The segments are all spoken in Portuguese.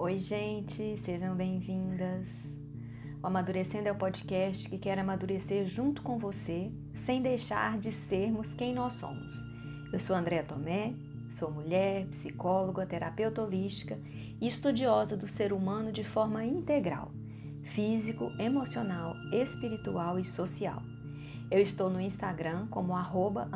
Oi, gente, sejam bem-vindas. O Amadurecendo é o podcast que quer amadurecer junto com você, sem deixar de sermos quem nós somos. Eu sou Andréa Tomé, sou mulher, psicóloga, terapeuta holística e estudiosa do ser humano de forma integral, físico, emocional, espiritual e social. Eu estou no Instagram como arroba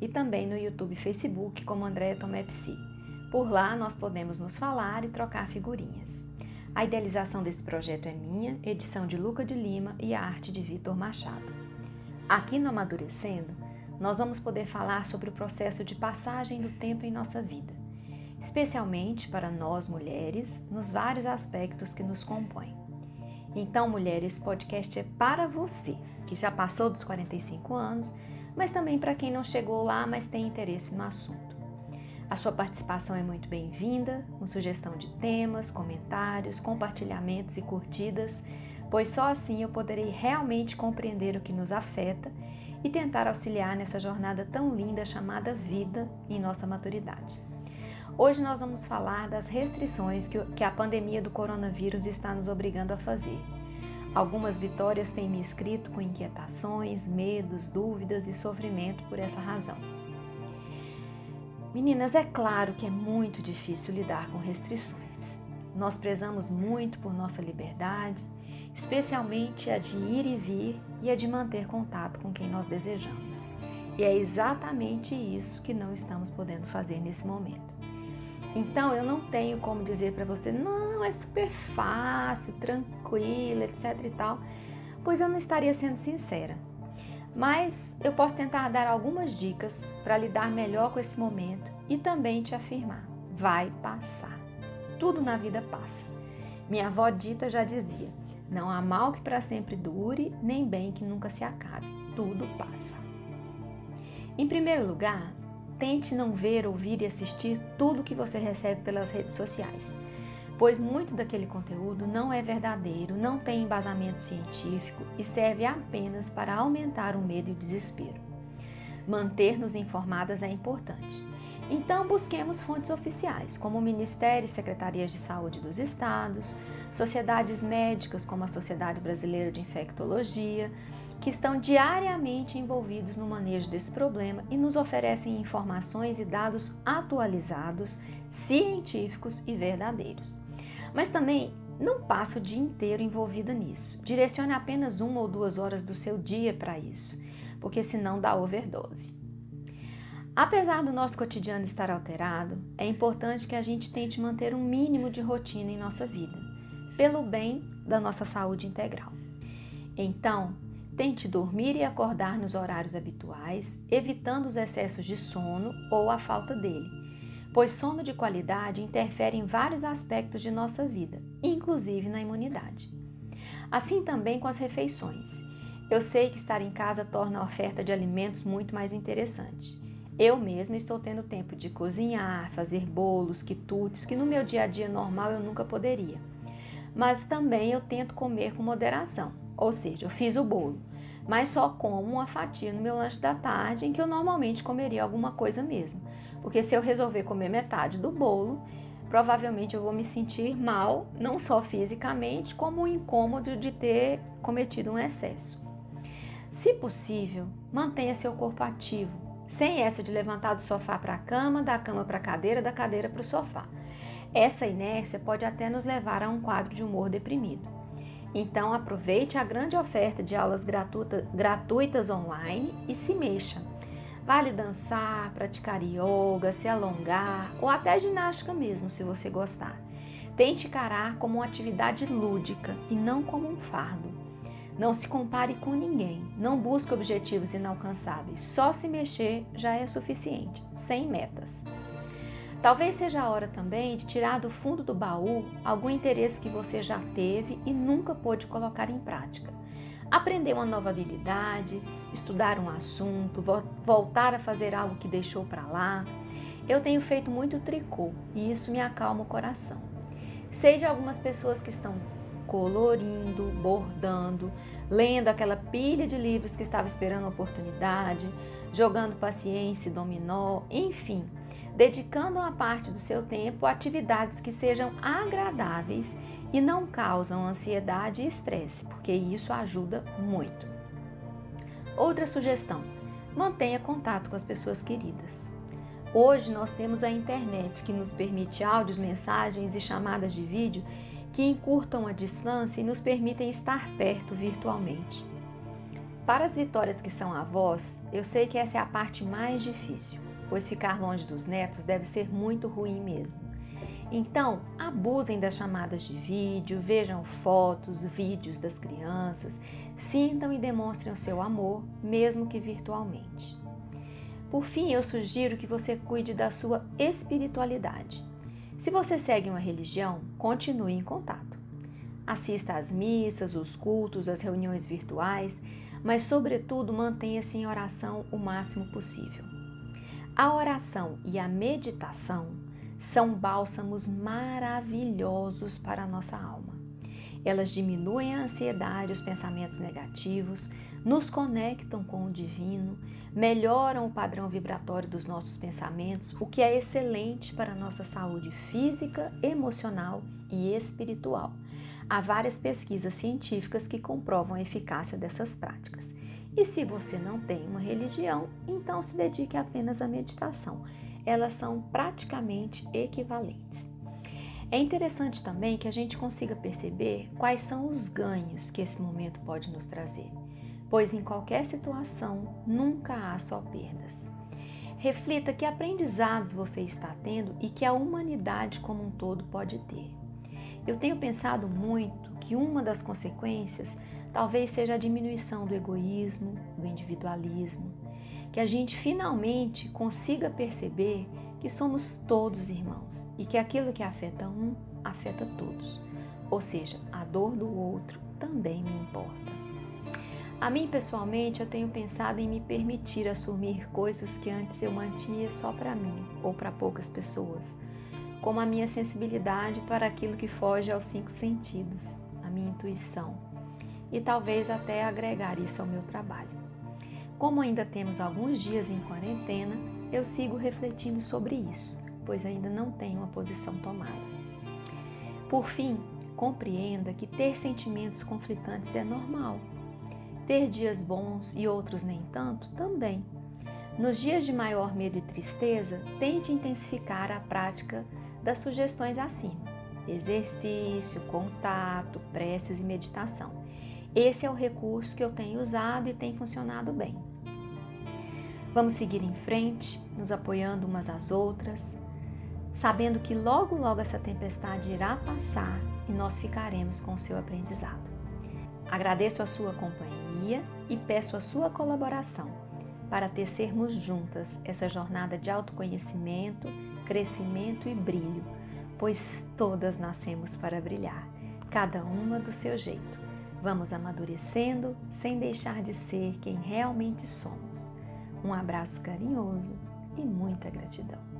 e também no YouTube e Facebook como Andréa Tomé Psi. Por lá nós podemos nos falar e trocar figurinhas. A idealização desse projeto é minha, edição de Luca de Lima e a arte de Vitor Machado. Aqui no Amadurecendo, nós vamos poder falar sobre o processo de passagem do tempo em nossa vida, especialmente para nós mulheres, nos vários aspectos que nos compõem. Então, mulheres, esse podcast é para você que já passou dos 45 anos, mas também para quem não chegou lá, mas tem interesse no assunto. A sua participação é muito bem-vinda, com sugestão de temas, comentários, compartilhamentos e curtidas, pois só assim eu poderei realmente compreender o que nos afeta e tentar auxiliar nessa jornada tão linda chamada vida em nossa maturidade. Hoje nós vamos falar das restrições que a pandemia do coronavírus está nos obrigando a fazer. Algumas vitórias têm me escrito com inquietações, medos, dúvidas e sofrimento por essa razão. Meninas, é claro que é muito difícil lidar com restrições. Nós prezamos muito por nossa liberdade, especialmente a de ir e vir e a de manter contato com quem nós desejamos. E é exatamente isso que não estamos podendo fazer nesse momento. Então eu não tenho como dizer para você, não, é super fácil, tranquilo, etc e tal, pois eu não estaria sendo sincera. Mas eu posso tentar dar algumas dicas para lidar melhor com esse momento e também te afirmar: vai passar. Tudo na vida passa. Minha avó Dita já dizia: não há mal que para sempre dure, nem bem que nunca se acabe. Tudo passa. Em primeiro lugar, Tente não ver, ouvir e assistir tudo que você recebe pelas redes sociais, pois muito daquele conteúdo não é verdadeiro, não tem embasamento científico e serve apenas para aumentar o medo e o desespero. Manter-nos informadas é importante. Então, busquemos fontes oficiais, como o Ministério e Secretarias de Saúde dos Estados, sociedades médicas, como a Sociedade Brasileira de Infectologia, que estão diariamente envolvidos no manejo desse problema e nos oferecem informações e dados atualizados, científicos e verdadeiros. Mas também não passe o dia inteiro envolvida nisso. Direcione apenas uma ou duas horas do seu dia para isso, porque senão dá overdose. Apesar do nosso cotidiano estar alterado, é importante que a gente tente manter um mínimo de rotina em nossa vida, pelo bem da nossa saúde integral. Então, Tente dormir e acordar nos horários habituais, evitando os excessos de sono ou a falta dele, pois sono de qualidade interfere em vários aspectos de nossa vida, inclusive na imunidade. Assim também com as refeições. Eu sei que estar em casa torna a oferta de alimentos muito mais interessante. Eu mesma estou tendo tempo de cozinhar, fazer bolos, quitutes, que no meu dia a dia normal eu nunca poderia. Mas também eu tento comer com moderação ou seja, eu fiz o bolo, mas só como uma fatia no meu lanche da tarde, em que eu normalmente comeria alguma coisa mesmo. Porque se eu resolver comer metade do bolo, provavelmente eu vou me sentir mal, não só fisicamente, como o incômodo de ter cometido um excesso. Se possível, mantenha seu corpo ativo, sem essa de levantar do sofá para a cama, da cama para a cadeira, da cadeira para o sofá. Essa inércia pode até nos levar a um quadro de humor deprimido. Então aproveite a grande oferta de aulas gratuita, gratuitas online e se mexa. Vale dançar, praticar yoga, se alongar ou até ginástica mesmo, se você gostar. Tente encarar como uma atividade lúdica e não como um fardo. Não se compare com ninguém, não busque objetivos inalcançáveis. Só se mexer já é suficiente, sem metas. Talvez seja a hora também de tirar do fundo do baú algum interesse que você já teve e nunca pôde colocar em prática. Aprender uma nova habilidade, estudar um assunto, voltar a fazer algo que deixou para lá. Eu tenho feito muito tricô e isso me acalma o coração. Sei de algumas pessoas que estão colorindo, bordando, lendo aquela pilha de livros que estava esperando a oportunidade, jogando paciência, dominó, enfim dedicando uma parte do seu tempo a atividades que sejam agradáveis e não causam ansiedade e estresse, porque isso ajuda muito. Outra sugestão: mantenha contato com as pessoas queridas. Hoje nós temos a internet que nos permite áudios, mensagens e chamadas de vídeo que encurtam a distância e nos permitem estar perto virtualmente. Para as vitórias que são avós, eu sei que essa é a parte mais difícil, pois ficar longe dos netos deve ser muito ruim mesmo. Então, abusem das chamadas de vídeo, vejam fotos, vídeos das crianças, sintam e demonstrem o seu amor, mesmo que virtualmente. Por fim, eu sugiro que você cuide da sua espiritualidade. Se você segue uma religião, continue em contato. Assista às missas, os cultos, as reuniões virtuais, mas, sobretudo, mantenha-se em oração o máximo possível. A oração e a meditação são bálsamos maravilhosos para a nossa alma. Elas diminuem a ansiedade, os pensamentos negativos, nos conectam com o divino, melhoram o padrão vibratório dos nossos pensamentos, o que é excelente para a nossa saúde física, emocional e espiritual. Há várias pesquisas científicas que comprovam a eficácia dessas práticas. E se você não tem uma religião, então se dedique apenas à meditação. Elas são praticamente equivalentes. É interessante também que a gente consiga perceber quais são os ganhos que esse momento pode nos trazer pois em qualquer situação nunca há só perdas. Reflita que aprendizados você está tendo e que a humanidade como um todo pode ter. Eu tenho pensado muito que uma das consequências talvez seja a diminuição do egoísmo, do individualismo, que a gente finalmente consiga perceber que somos todos irmãos e que aquilo que afeta um afeta todos. Ou seja, a dor do outro também me importa. A mim, pessoalmente, eu tenho pensado em me permitir assumir coisas que antes eu mantinha só para mim ou para poucas pessoas, como a minha sensibilidade para aquilo que foge aos cinco sentidos, a minha intuição, e talvez até agregar isso ao meu trabalho. Como ainda temos alguns dias em quarentena, eu sigo refletindo sobre isso, pois ainda não tenho uma posição tomada. Por fim, compreenda que ter sentimentos conflitantes é normal ter dias bons e outros nem tanto, também. Nos dias de maior medo e tristeza, tente intensificar a prática das sugestões acima: exercício, contato, preces e meditação. Esse é o recurso que eu tenho usado e tem funcionado bem. Vamos seguir em frente, nos apoiando umas às outras, sabendo que logo, logo essa tempestade irá passar e nós ficaremos com o seu aprendizado. Agradeço a sua companhia e peço a sua colaboração para tecermos juntas essa jornada de autoconhecimento, crescimento e brilho, pois todas nascemos para brilhar, cada uma do seu jeito. Vamos amadurecendo sem deixar de ser quem realmente somos. Um abraço carinhoso e muita gratidão.